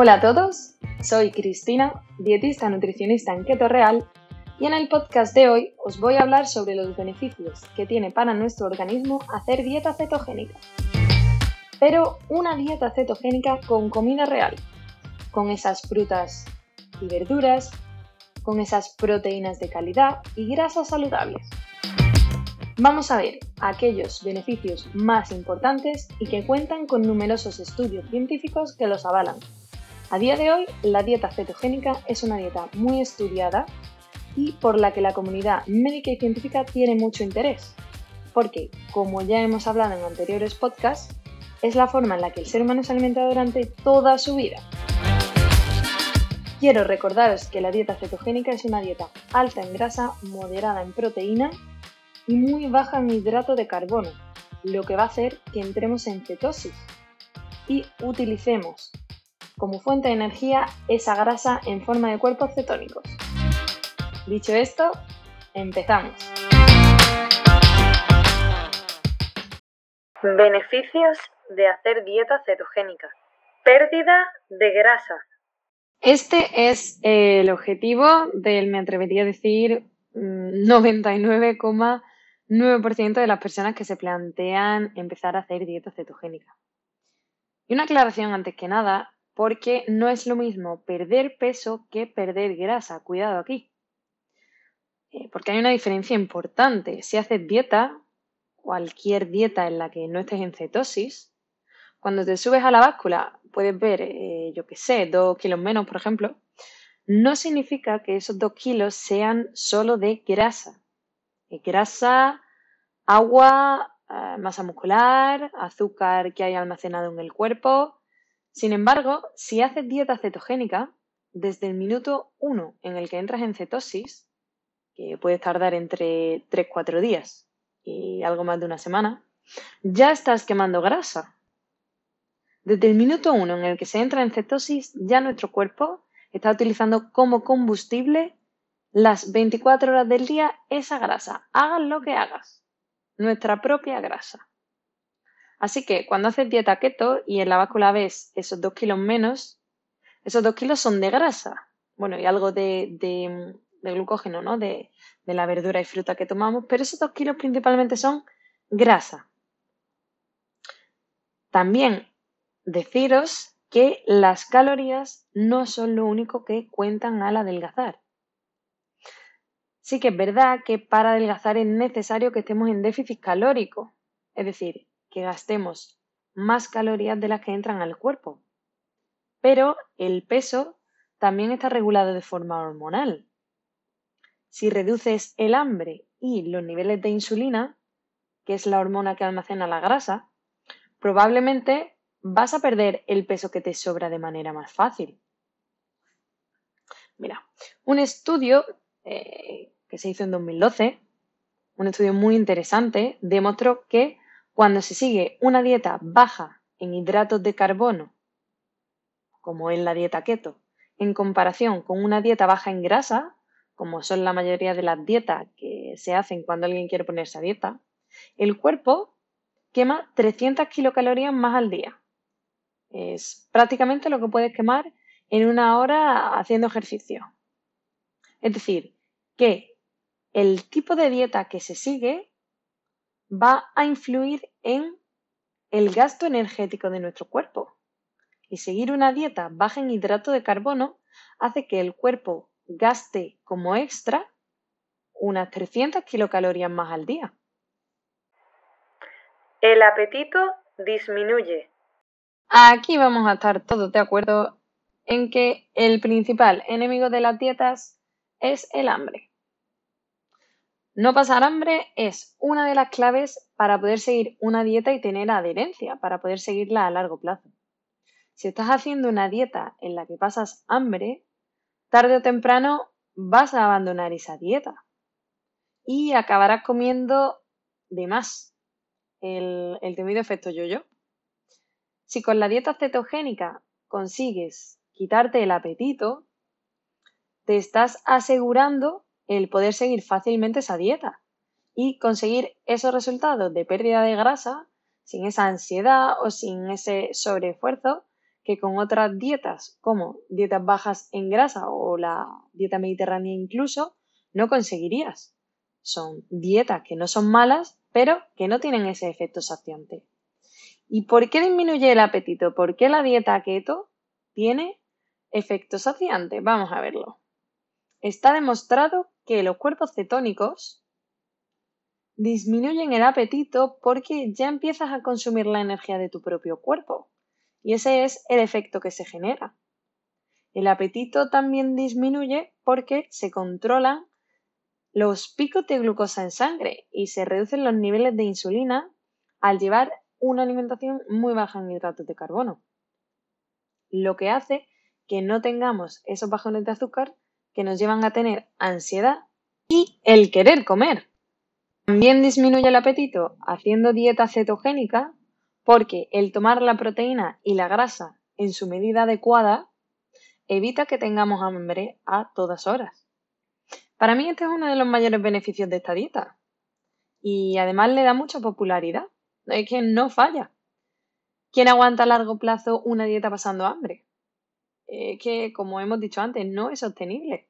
Hola a todos, soy Cristina, dietista nutricionista en Keto Real, y en el podcast de hoy os voy a hablar sobre los beneficios que tiene para nuestro organismo hacer dieta cetogénica. Pero una dieta cetogénica con comida real, con esas frutas y verduras, con esas proteínas de calidad y grasas saludables. Vamos a ver aquellos beneficios más importantes y que cuentan con numerosos estudios científicos que los avalan. A día de hoy, la dieta cetogénica es una dieta muy estudiada y por la que la comunidad médica y científica tiene mucho interés, porque, como ya hemos hablado en anteriores podcasts, es la forma en la que el ser humano se alimenta durante toda su vida. Quiero recordaros que la dieta cetogénica es una dieta alta en grasa, moderada en proteína y muy baja en hidrato de carbono, lo que va a hacer que entremos en cetosis y utilicemos como fuente de energía esa grasa en forma de cuerpos cetónicos. Dicho esto, empezamos. Beneficios de hacer dieta cetogénica. Pérdida de grasa. Este es el objetivo del, me atrevería a decir, 99, mm, 9% de las personas que se plantean empezar a hacer dieta cetogénica. Y una aclaración antes que nada, porque no es lo mismo perder peso que perder grasa. Cuidado aquí. Eh, porque hay una diferencia importante. Si haces dieta, cualquier dieta en la que no estés en cetosis, cuando te subes a la báscula puedes ver, eh, yo qué sé, dos kilos menos, por ejemplo, no significa que esos dos kilos sean solo de grasa grasa, agua, eh, masa muscular, azúcar que hay almacenado en el cuerpo. Sin embargo, si haces dieta cetogénica, desde el minuto 1 en el que entras en cetosis, que puede tardar entre 3-4 días y algo más de una semana, ya estás quemando grasa. Desde el minuto 1 en el que se entra en cetosis, ya nuestro cuerpo está utilizando como combustible las 24 horas del día esa grasa, hagas lo que hagas, nuestra propia grasa. Así que cuando haces dieta keto y en la báscula ves esos 2 kilos menos, esos 2 kilos son de grasa, bueno, y algo de, de, glucógeno, ¿no? De, de la verdura y fruta que tomamos, pero esos 2 kilos principalmente son grasa. También deciros que las calorías no son lo único que cuentan al adelgazar. Sí que es verdad que para adelgazar es necesario que estemos en déficit calórico, es decir, que gastemos más calorías de las que entran al cuerpo. Pero el peso también está regulado de forma hormonal. Si reduces el hambre y los niveles de insulina, que es la hormona que almacena la grasa, probablemente vas a perder el peso que te sobra de manera más fácil. Mira, un estudio eh, que se hizo en 2012, un estudio muy interesante, demostró que cuando se sigue una dieta baja en hidratos de carbono, como es la dieta keto, en comparación con una dieta baja en grasa, como son la mayoría de las dietas que se hacen cuando alguien quiere ponerse a dieta, el cuerpo quema 300 kilocalorías más al día. Es prácticamente lo que puedes quemar en una hora haciendo ejercicio. Es decir, que el tipo de dieta que se sigue va a influir en el gasto energético de nuestro cuerpo. Y seguir una dieta baja en hidrato de carbono hace que el cuerpo gaste como extra unas 300 kilocalorías más al día. El apetito disminuye. Aquí vamos a estar todos de acuerdo en que el principal enemigo de las dietas es el hambre. No pasar hambre es una de las claves para poder seguir una dieta y tener adherencia, para poder seguirla a largo plazo. Si estás haciendo una dieta en la que pasas hambre, tarde o temprano vas a abandonar esa dieta y acabarás comiendo de más. El, temido efecto yo-yo. Si con la dieta cetogénica consigues quitarte el apetito, te estás asegurando el poder seguir fácilmente esa dieta y conseguir esos resultados de pérdida de grasa sin esa ansiedad o sin ese sobreesfuerzo que con otras dietas, como dietas bajas en grasa o la dieta mediterránea incluso, no conseguirías. Son dietas que no son malas, pero que no tienen ese efecto saciante. ¿Y por qué disminuye el apetito? ¿Por qué la dieta keto tiene efecto saciante? Vamos a verlo. Está demostrado que los cuerpos cetónicos disminuyen el apetito porque ya empiezas a consumir la energía de tu propio cuerpo. Y ese es el efecto que se genera. El apetito también disminuye porque se controlan los picos de glucosa en sangre y se reducen los niveles de insulina al llevar una alimentación muy baja en hidratos de carbono. Lo que hace que no tengamos esos bajones de azúcar que nos llevan a tener ansiedad y el querer comer. También disminuye el apetito haciendo dieta cetogénica porque el tomar la proteína y la grasa en su medida adecuada evita que tengamos hambre a todas horas. Para mí este es uno de los mayores beneficios de esta dieta y además le da mucha popularidad. Es que no falla. ¿Quién aguanta a largo plazo una dieta pasando hambre? Es que, como hemos dicho antes, no es sostenible.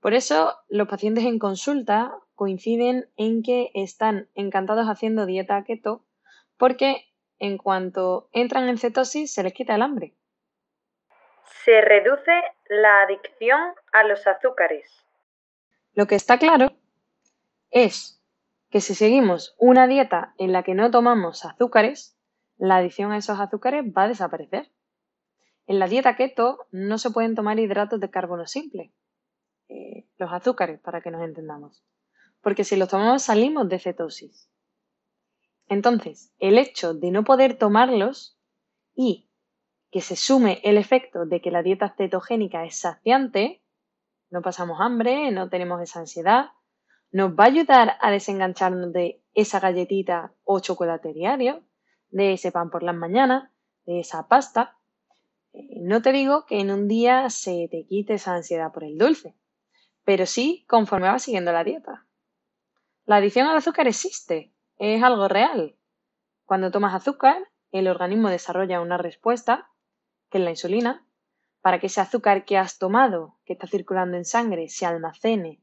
Por eso, los pacientes en consulta coinciden en que están encantados haciendo dieta keto porque en cuanto entran en cetosis se les quita el hambre. Se reduce la adicción a los azúcares. Lo que está claro es que si seguimos una dieta en la que no tomamos azúcares, la adicción a esos azúcares va a desaparecer. En la dieta keto no se pueden tomar hidratos de carbono simple, eh, los azúcares, para que nos entendamos porque si los tomamos salimos de cetosis. Entonces, el hecho de no poder tomarlos y que se sume el efecto de que la dieta cetogénica es saciante, no pasamos hambre, no tenemos esa ansiedad, nos va a ayudar a desengancharnos de esa galletita o chocolate diario, de ese pan por las mañanas, de esa pasta. Eh, no te digo que en un día se te quite esa ansiedad por el dulce, pero sí conforme vas siguiendo la dieta. La adicción al azúcar existe, es algo real. Cuando tomas azúcar, el organismo desarrolla una respuesta, que es la insulina, para que ese azúcar que has tomado, que está circulando en sangre, se almacene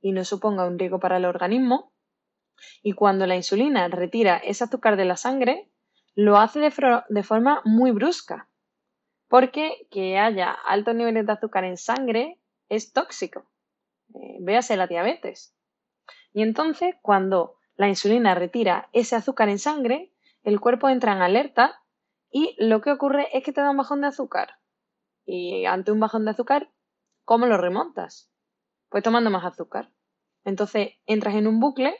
y no suponga un riesgo para el organismo. Y cuando la insulina retira ese azúcar de la sangre, lo hace de, forma muy brusca, porque que haya altos niveles de azúcar en sangre es tóxico. Eh, véase la diabetes. Y entonces, cuando la insulina retira ese azúcar en sangre, el cuerpo entra en alerta y lo que ocurre es que te da un bajón de azúcar. Y ante un bajón de azúcar, ¿cómo lo remontas? Pues tomando más azúcar. Entonces entras en un bucle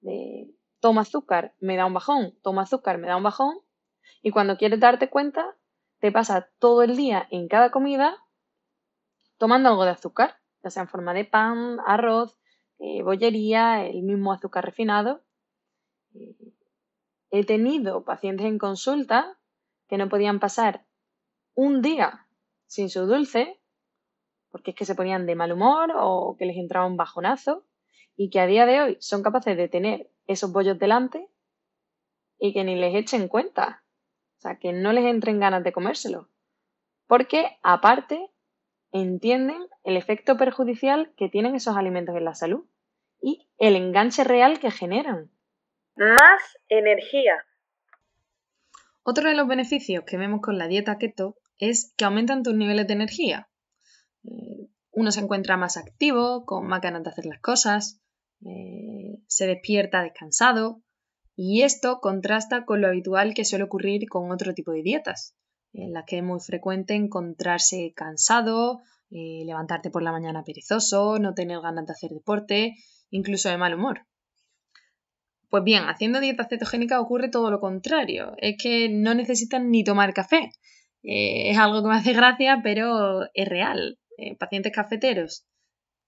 de toma azúcar, me da un bajón, toma azúcar, me da un bajón. Y cuando quieres darte cuenta, te pasa todo el día en cada comida tomando algo de azúcar, ya sea en forma de pan, arroz, eh, bollería, el mismo azúcar refinado. Eh, he tenido pacientes en consulta que no podían pasar un día sin su dulce porque es que se ponían de mal humor o que les entraba un bajonazo y que a día de hoy son capaces de tener esos bollos delante y que ni les echen cuenta. O sea, que no les entren ganas de comérselo. Porque aparte entienden el efecto perjudicial que tienen esos alimentos en la salud y el enganche real que generan. Más energía. Otro de los beneficios que vemos con la dieta keto es que aumentan tus niveles de energía. Eh, uno se encuentra más activo, con más ganas de hacer las cosas, eh, se despierta descansado y esto contrasta con lo habitual que suele ocurrir con otro tipo de dietas, en las que es muy frecuente encontrarse cansado, eh, levantarte por la mañana perezoso, no tener ganas de hacer deporte incluso de mal humor. Pues bien, haciendo dieta cetogénica ocurre todo lo contrario. Es que no necesitan ni tomar café. Eh, es algo que me hace gracia, pero es real. Eh, pacientes cafeteros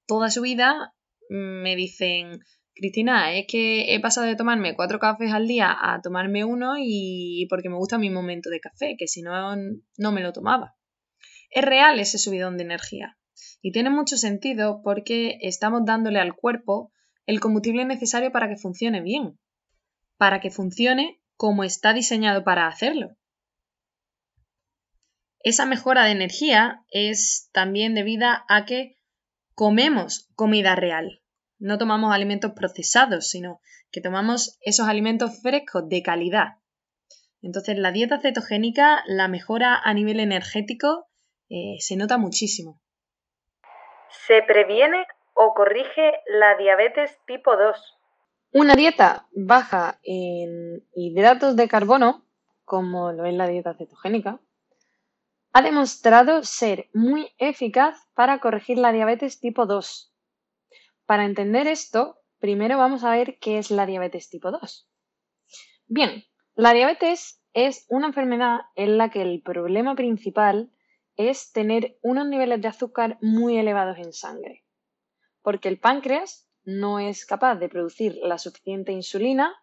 toda su vida me dicen, Cristina, es que he pasado de tomarme cuatro cafés al día a tomarme uno y porque me gusta mi momento de café, que si no, no me lo tomaba. Es real ese subidón de energía. Y tiene mucho sentido porque estamos dándole al cuerpo el combustible necesario para que funcione bien, para que funcione como está diseñado para hacerlo. Esa mejora de energía es también debida a que comemos comida real. No tomamos alimentos procesados, sino que tomamos esos alimentos frescos de calidad. Entonces, la dieta cetogénica, la mejora a nivel energético, eh, se nota muchísimo. ¿Se previene o corrige la diabetes tipo 2? Una dieta baja en hidratos de carbono, como lo es la dieta cetogénica, ha demostrado ser muy eficaz para corregir la diabetes tipo 2. Para entender esto, primero vamos a ver qué es la diabetes tipo 2. Bien, la diabetes es una enfermedad en la que el problema principal es tener unos niveles de azúcar muy elevados en sangre, porque el páncreas no es capaz de producir la suficiente insulina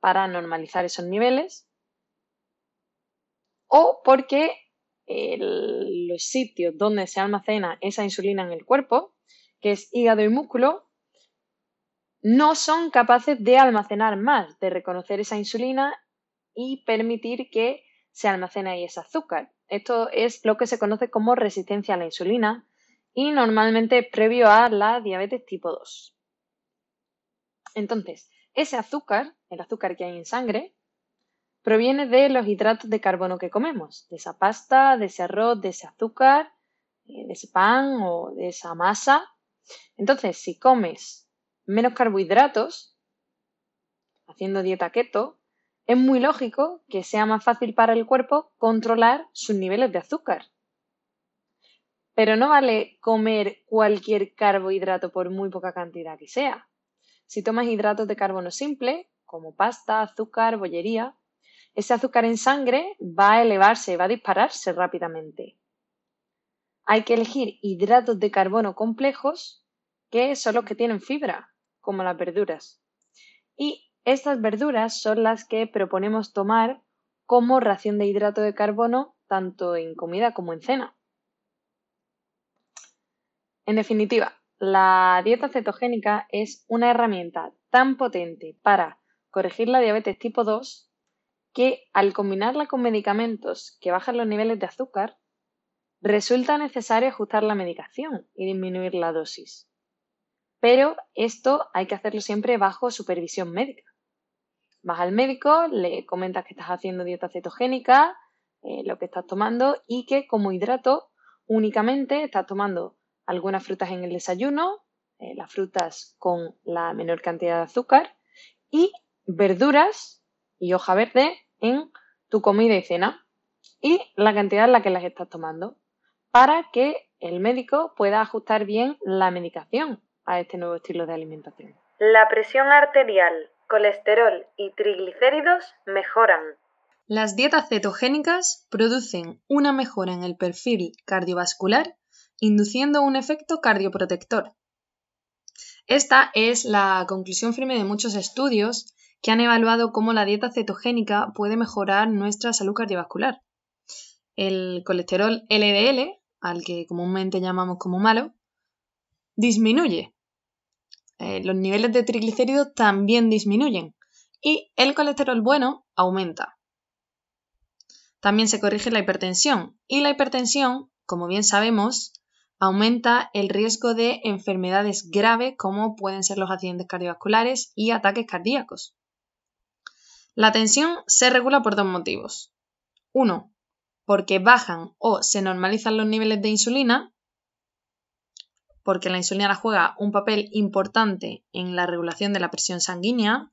para normalizar esos niveles, o porque los sitios donde se almacena esa insulina en el cuerpo, que es hígado y músculo, no son capaces de almacenar más, de reconocer esa insulina y permitir que se almacene ahí ese azúcar. Esto es lo que se conoce como resistencia a la insulina y normalmente previo a la diabetes tipo 2. Entonces, ese azúcar, el azúcar que hay en sangre, proviene de los hidratos de carbono que comemos, de esa pasta, de ese arroz, de ese azúcar, eh, de ese pan o de esa masa. Entonces, si comes menos carbohidratos, haciendo dieta keto, es muy lógico que sea más fácil para el cuerpo controlar sus niveles de azúcar. Pero no vale comer cualquier carbohidrato por muy poca cantidad que sea. Si tomas hidratos de carbono simple, como pasta, azúcar, bollería, ese azúcar en sangre va a elevarse, va a dispararse rápidamente. Hay que elegir hidratos de carbono complejos que son los que tienen fibra, como las verduras. Y estas verduras son las que proponemos tomar como ración de hidrato de carbono tanto en comida como en cena. En definitiva, la dieta cetogénica es una herramienta tan potente para corregir la diabetes tipo 2 que al combinarla con medicamentos que bajan los niveles de azúcar, resulta necesario ajustar la medicación y disminuir la dosis. Pero esto hay que hacerlo siempre bajo supervisión médica. Vas al médico, le comentas que estás haciendo dieta cetogénica, eh, lo que estás tomando y que como hidrato únicamente estás tomando algunas frutas en el desayuno, eh, las frutas con la menor cantidad de azúcar y verduras y hoja verde en tu comida y cena y la cantidad en la que las estás tomando para que el médico pueda ajustar bien la medicación a este nuevo estilo de alimentación. La presión arterial, colesterol y triglicéridos mejoran. Las dietas cetogénicas producen una mejora en el perfil cardiovascular, induciendo un efecto cardioprotector. Esta es la conclusión firme de muchos estudios que han evaluado cómo la dieta cetogénica puede mejorar nuestra salud cardiovascular. El colesterol LDL, al que comúnmente llamamos como malo, disminuye. Eh, los niveles de triglicéridos también disminuyen y el colesterol bueno aumenta. También se corrige la hipertensión y la hipertensión, como bien sabemos, aumenta el riesgo de enfermedades graves como pueden ser los accidentes cardiovasculares y ataques cardíacos. La tensión se regula por dos motivos. Uno, porque bajan o se normalizan los niveles de insulina, porque la insulina juega un papel importante en la regulación de la presión sanguínea,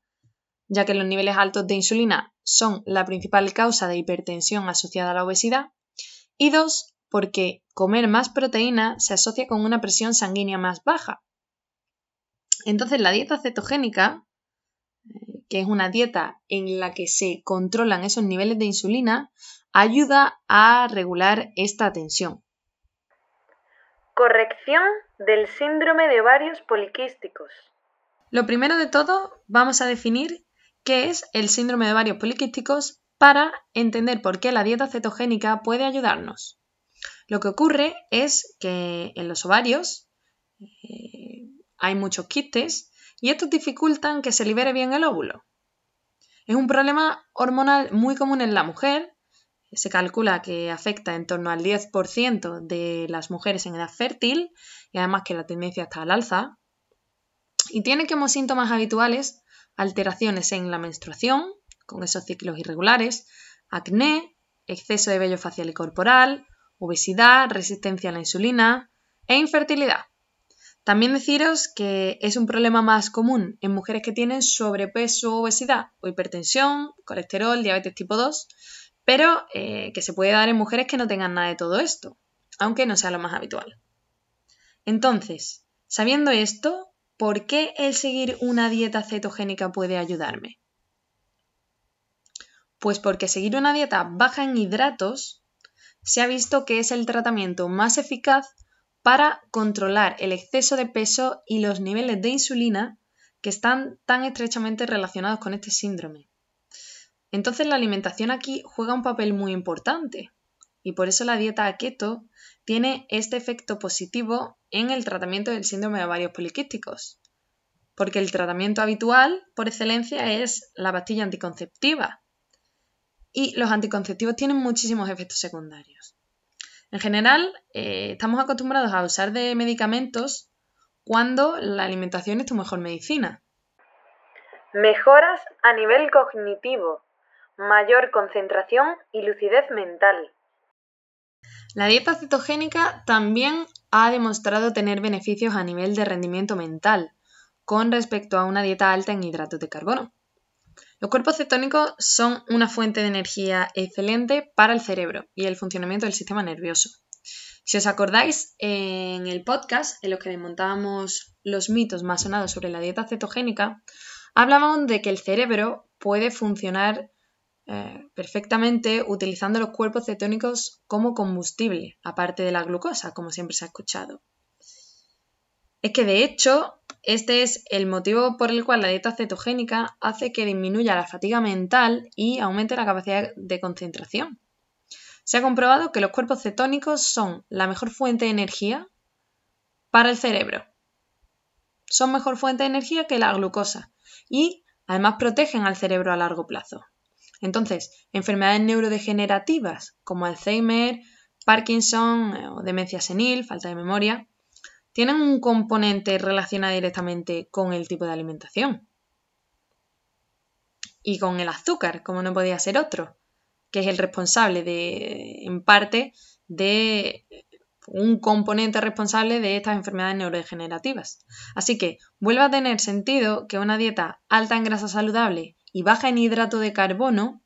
ya que los niveles altos de insulina son la principal causa de hipertensión asociada a la obesidad. Y dos, porque comer más proteína se asocia con una presión sanguínea más baja. Entonces la dieta cetogénica que es una dieta en la que se controlan esos niveles de insulina, ayuda a regular esta tensión. Corrección del síndrome de ovarios poliquísticos. Lo primero de todo, vamos a definir qué es el síndrome de ovarios poliquísticos para entender por qué la dieta cetogénica puede ayudarnos. Lo que ocurre es que en los ovarios eh, hay muchos quistes y estos dificultan que se libere bien el óvulo. Es un problema hormonal muy común en la mujer, se calcula que afecta en torno al 10% de las mujeres en edad fértil y además que la tendencia está al alza. Y tiene como síntomas habituales alteraciones en la menstruación, con esos ciclos irregulares, acné, exceso de vello facial y corporal, obesidad, resistencia a la insulina e infertilidad. También deciros que es un problema más común en mujeres que tienen sobrepeso, obesidad o hipertensión, colesterol, diabetes tipo 2, pero eh, que se puede dar en mujeres que no tengan nada de todo esto, aunque no sea lo más habitual. Entonces, sabiendo esto, ¿por qué el seguir una dieta cetogénica puede ayudarme? Pues porque seguir una dieta baja en hidratos se ha visto que es el tratamiento más eficaz para controlar el exceso de peso y los niveles de insulina que están tan estrechamente relacionados con este síndrome. Entonces la alimentación aquí juega un papel muy importante y por eso la dieta keto tiene este efecto positivo en el tratamiento del síndrome de ovarios poliquísticos, porque el tratamiento habitual por excelencia es la pastilla anticonceptiva y los anticonceptivos tienen muchísimos efectos secundarios. En general, eh, estamos acostumbrados a usar de medicamentos cuando la alimentación es tu mejor medicina. Mejoras a nivel cognitivo, mayor concentración y lucidez mental. La dieta cetogénica también ha demostrado tener beneficios a nivel de rendimiento mental con respecto a una dieta alta en hidratos de carbono. Los cuerpos cetónicos son una fuente de energía excelente para el cerebro y el funcionamiento del sistema nervioso. Si os acordáis, en el podcast en lo que desmontábamos los mitos más sonados sobre la dieta cetogénica, hablábamos de que el cerebro puede funcionar eh, perfectamente utilizando los cuerpos cetónicos como combustible, aparte de la glucosa, como siempre se ha escuchado. Es que de hecho este es el motivo por el cual la dieta cetogénica hace que disminuya la fatiga mental y aumente la capacidad de concentración. Se ha comprobado que los cuerpos cetónicos son la mejor fuente de energía para el cerebro. Son mejor fuente de energía que la glucosa y además protegen al cerebro a largo plazo. Entonces, enfermedades neurodegenerativas como Alzheimer, Parkinson eh, o demencia senil, falta de memoria, tienen un componente relacionado directamente con el tipo de alimentación. Y con el azúcar, como no podía ser otro, que es el responsable de, en parte, de un componente responsable de estas enfermedades neurodegenerativas. Así que vuelve a tener sentido que una dieta alta en grasa saludable y baja en hidrato de carbono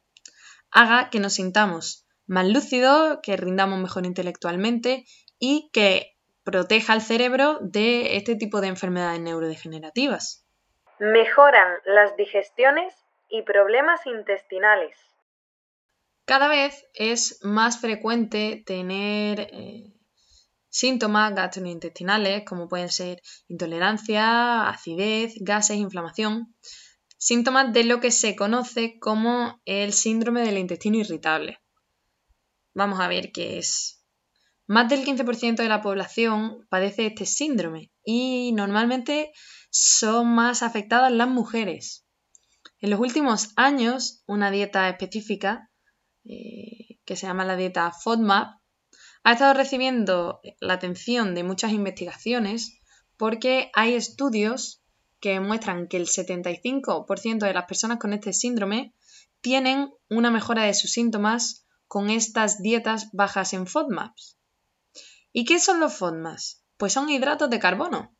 haga que nos sintamos más lúcidos, que rindamos mejor intelectualmente y que proteja al cerebro de este tipo de enfermedades neurodegenerativas. Mejoran las digestiones y problemas intestinales. Cada vez es más frecuente tener eh, síntomas gastrointestinales como pueden ser intolerancia, acidez, gases, inflamación, síntomas de lo que se conoce como el síndrome del intestino irritable. Vamos a ver qué es más del 15% de la población padece este síndrome y normalmente son más afectadas las mujeres. En los últimos años, una dieta específica, eh, que se llama la dieta FODMAP, ha estado recibiendo la atención de muchas investigaciones porque hay estudios que muestran que el 75% de las personas con este síndrome tienen una mejora de sus síntomas con estas dietas bajas en FODMAPs. ¿Y qué son los FODMAS? Pues son hidratos de carbono.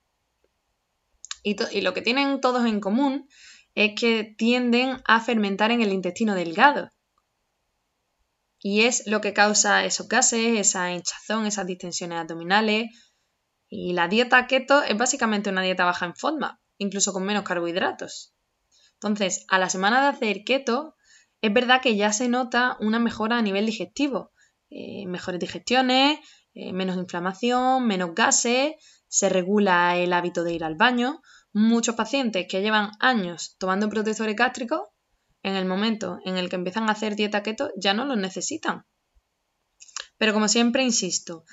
Y, lo que tienen todos en común es que tienden a fermentar en el intestino delgado. Y es lo que causa esos gases, esa hinchazón, esas distensiones abdominales. Y la dieta keto es básicamente una dieta baja en FODMAP, incluso con menos carbohidratos. Entonces, a la semana de hacer keto, es verdad que ya se nota una mejora a nivel digestivo. Eh, mejores digestiones, eh, menos inflamación, menos gases, se regula el hábito de ir al baño. Muchos pacientes que llevan años tomando protectores gástricos, en el momento en el que empiezan a hacer dieta keto, ya no los necesitan. Pero como siempre insisto,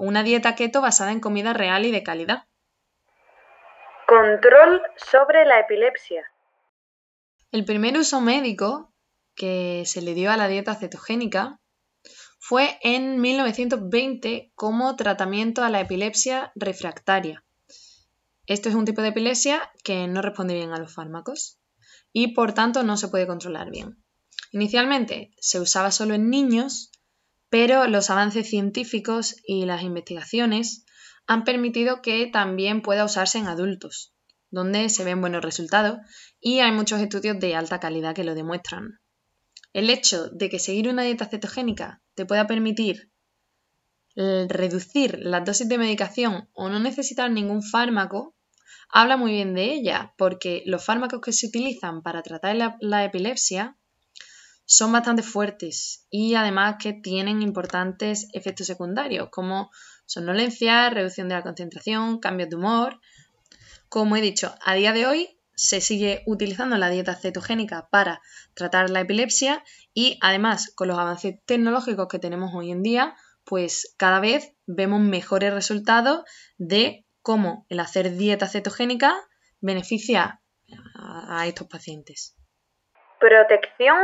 una dieta keto basada en comida real y de calidad. Control sobre la epilepsia. El primer uso médico que se le dio a la dieta cetogénica fue en 1920 como tratamiento a la epilepsia refractaria. Esto es un tipo de epilepsia que no responde bien a los fármacos y por tanto no se puede controlar bien. Inicialmente se usaba solo en niños, pero los avances científicos y las investigaciones han permitido que también pueda usarse en adultos, donde se ven buenos resultados y hay muchos estudios de alta calidad que lo demuestran. El hecho de que seguir una dieta cetogénica te pueda permitir reducir las dosis de medicación o no necesitar ningún fármaco, habla muy bien de ella, porque los fármacos que se utilizan para tratar la, epilepsia son bastante fuertes y además que tienen importantes efectos secundarios como somnolencia, reducción de la concentración, cambios de humor. Como he dicho, a día de hoy se sigue utilizando la dieta cetogénica para tratar la epilepsia y además con los avances tecnológicos que tenemos hoy en día, pues cada vez vemos mejores resultados de cómo el hacer dieta cetogénica beneficia a estos pacientes. Protección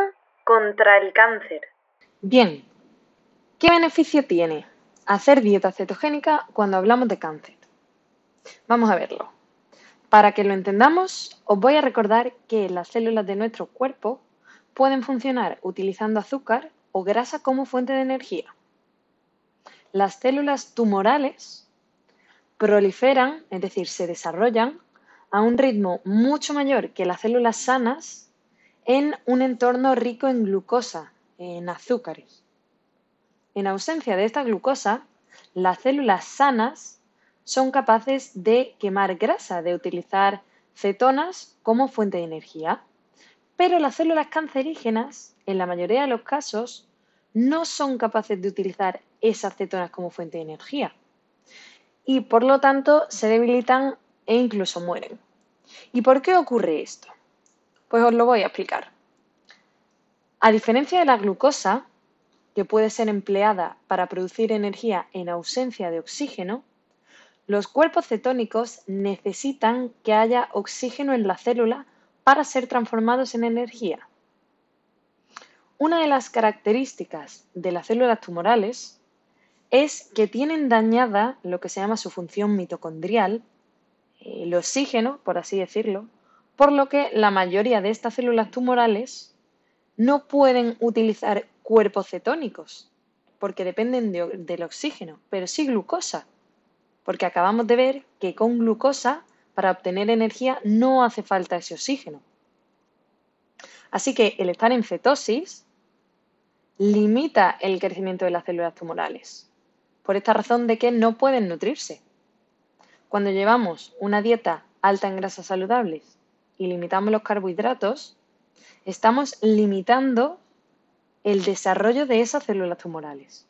contra el cáncer. Bien, ¿qué beneficio tiene hacer dieta cetogénica cuando hablamos de cáncer? Vamos a verlo. Para que lo entendamos, os voy a recordar que las células de nuestro cuerpo pueden funcionar utilizando azúcar o grasa como fuente de energía. Las células tumorales proliferan, es decir, se desarrollan a un ritmo mucho mayor que las células sanas en un entorno rico en glucosa, en azúcares. En ausencia de esta glucosa, las células sanas son capaces de quemar grasa, de utilizar cetonas como fuente de energía. Pero las células cancerígenas, en la mayoría de los casos, no son capaces de utilizar esas cetonas como fuente de energía. Y por lo tanto se debilitan e incluso mueren. ¿Y por qué ocurre esto? Pues os lo voy a explicar. A diferencia de la glucosa, que puede ser empleada para producir energía en ausencia de oxígeno, los cuerpos cetónicos necesitan que haya oxígeno en la célula para ser transformados en energía. Una de las características de las células tumorales es que tienen dañada lo que se llama su función mitocondrial, el oxígeno, por así decirlo, por lo que la mayoría de estas células tumorales no pueden utilizar cuerpos cetónicos, porque dependen del oxígeno, pero sí glucosa, porque acabamos de ver que con glucosa, para obtener energía, no hace falta ese oxígeno. Así que el estar en cetosis limita el crecimiento de las células tumorales, por esta razón de que no pueden nutrirse. Cuando llevamos una dieta alta en grasas saludables y limitamos los carbohidratos, estamos limitando el desarrollo de esas células tumorales.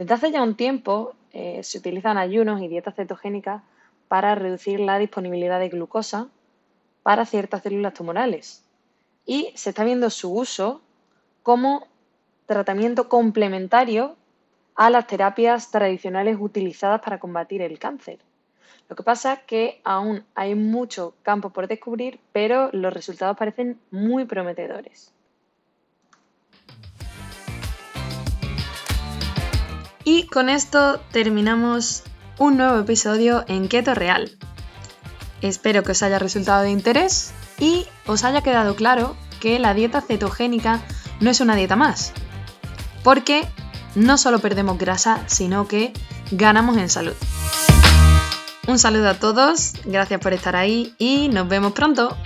Desde hace ya un tiempo eh, se utilizan ayunos y dietas cetogénicas para reducir la disponibilidad de glucosa para ciertas células tumorales. Y se está viendo su uso como tratamiento complementario a las terapias tradicionales utilizadas para combatir el cáncer. Lo que pasa es que aún hay mucho campo por descubrir, pero los resultados parecen muy prometedores. Y con esto terminamos un nuevo episodio en Keto Real. Espero que os haya resultado de interés y os haya quedado claro que la dieta cetogénica no es una dieta más, porque no solo perdemos grasa, sino que ganamos en salud. Un saludo a todos, gracias por estar ahí y nos vemos pronto.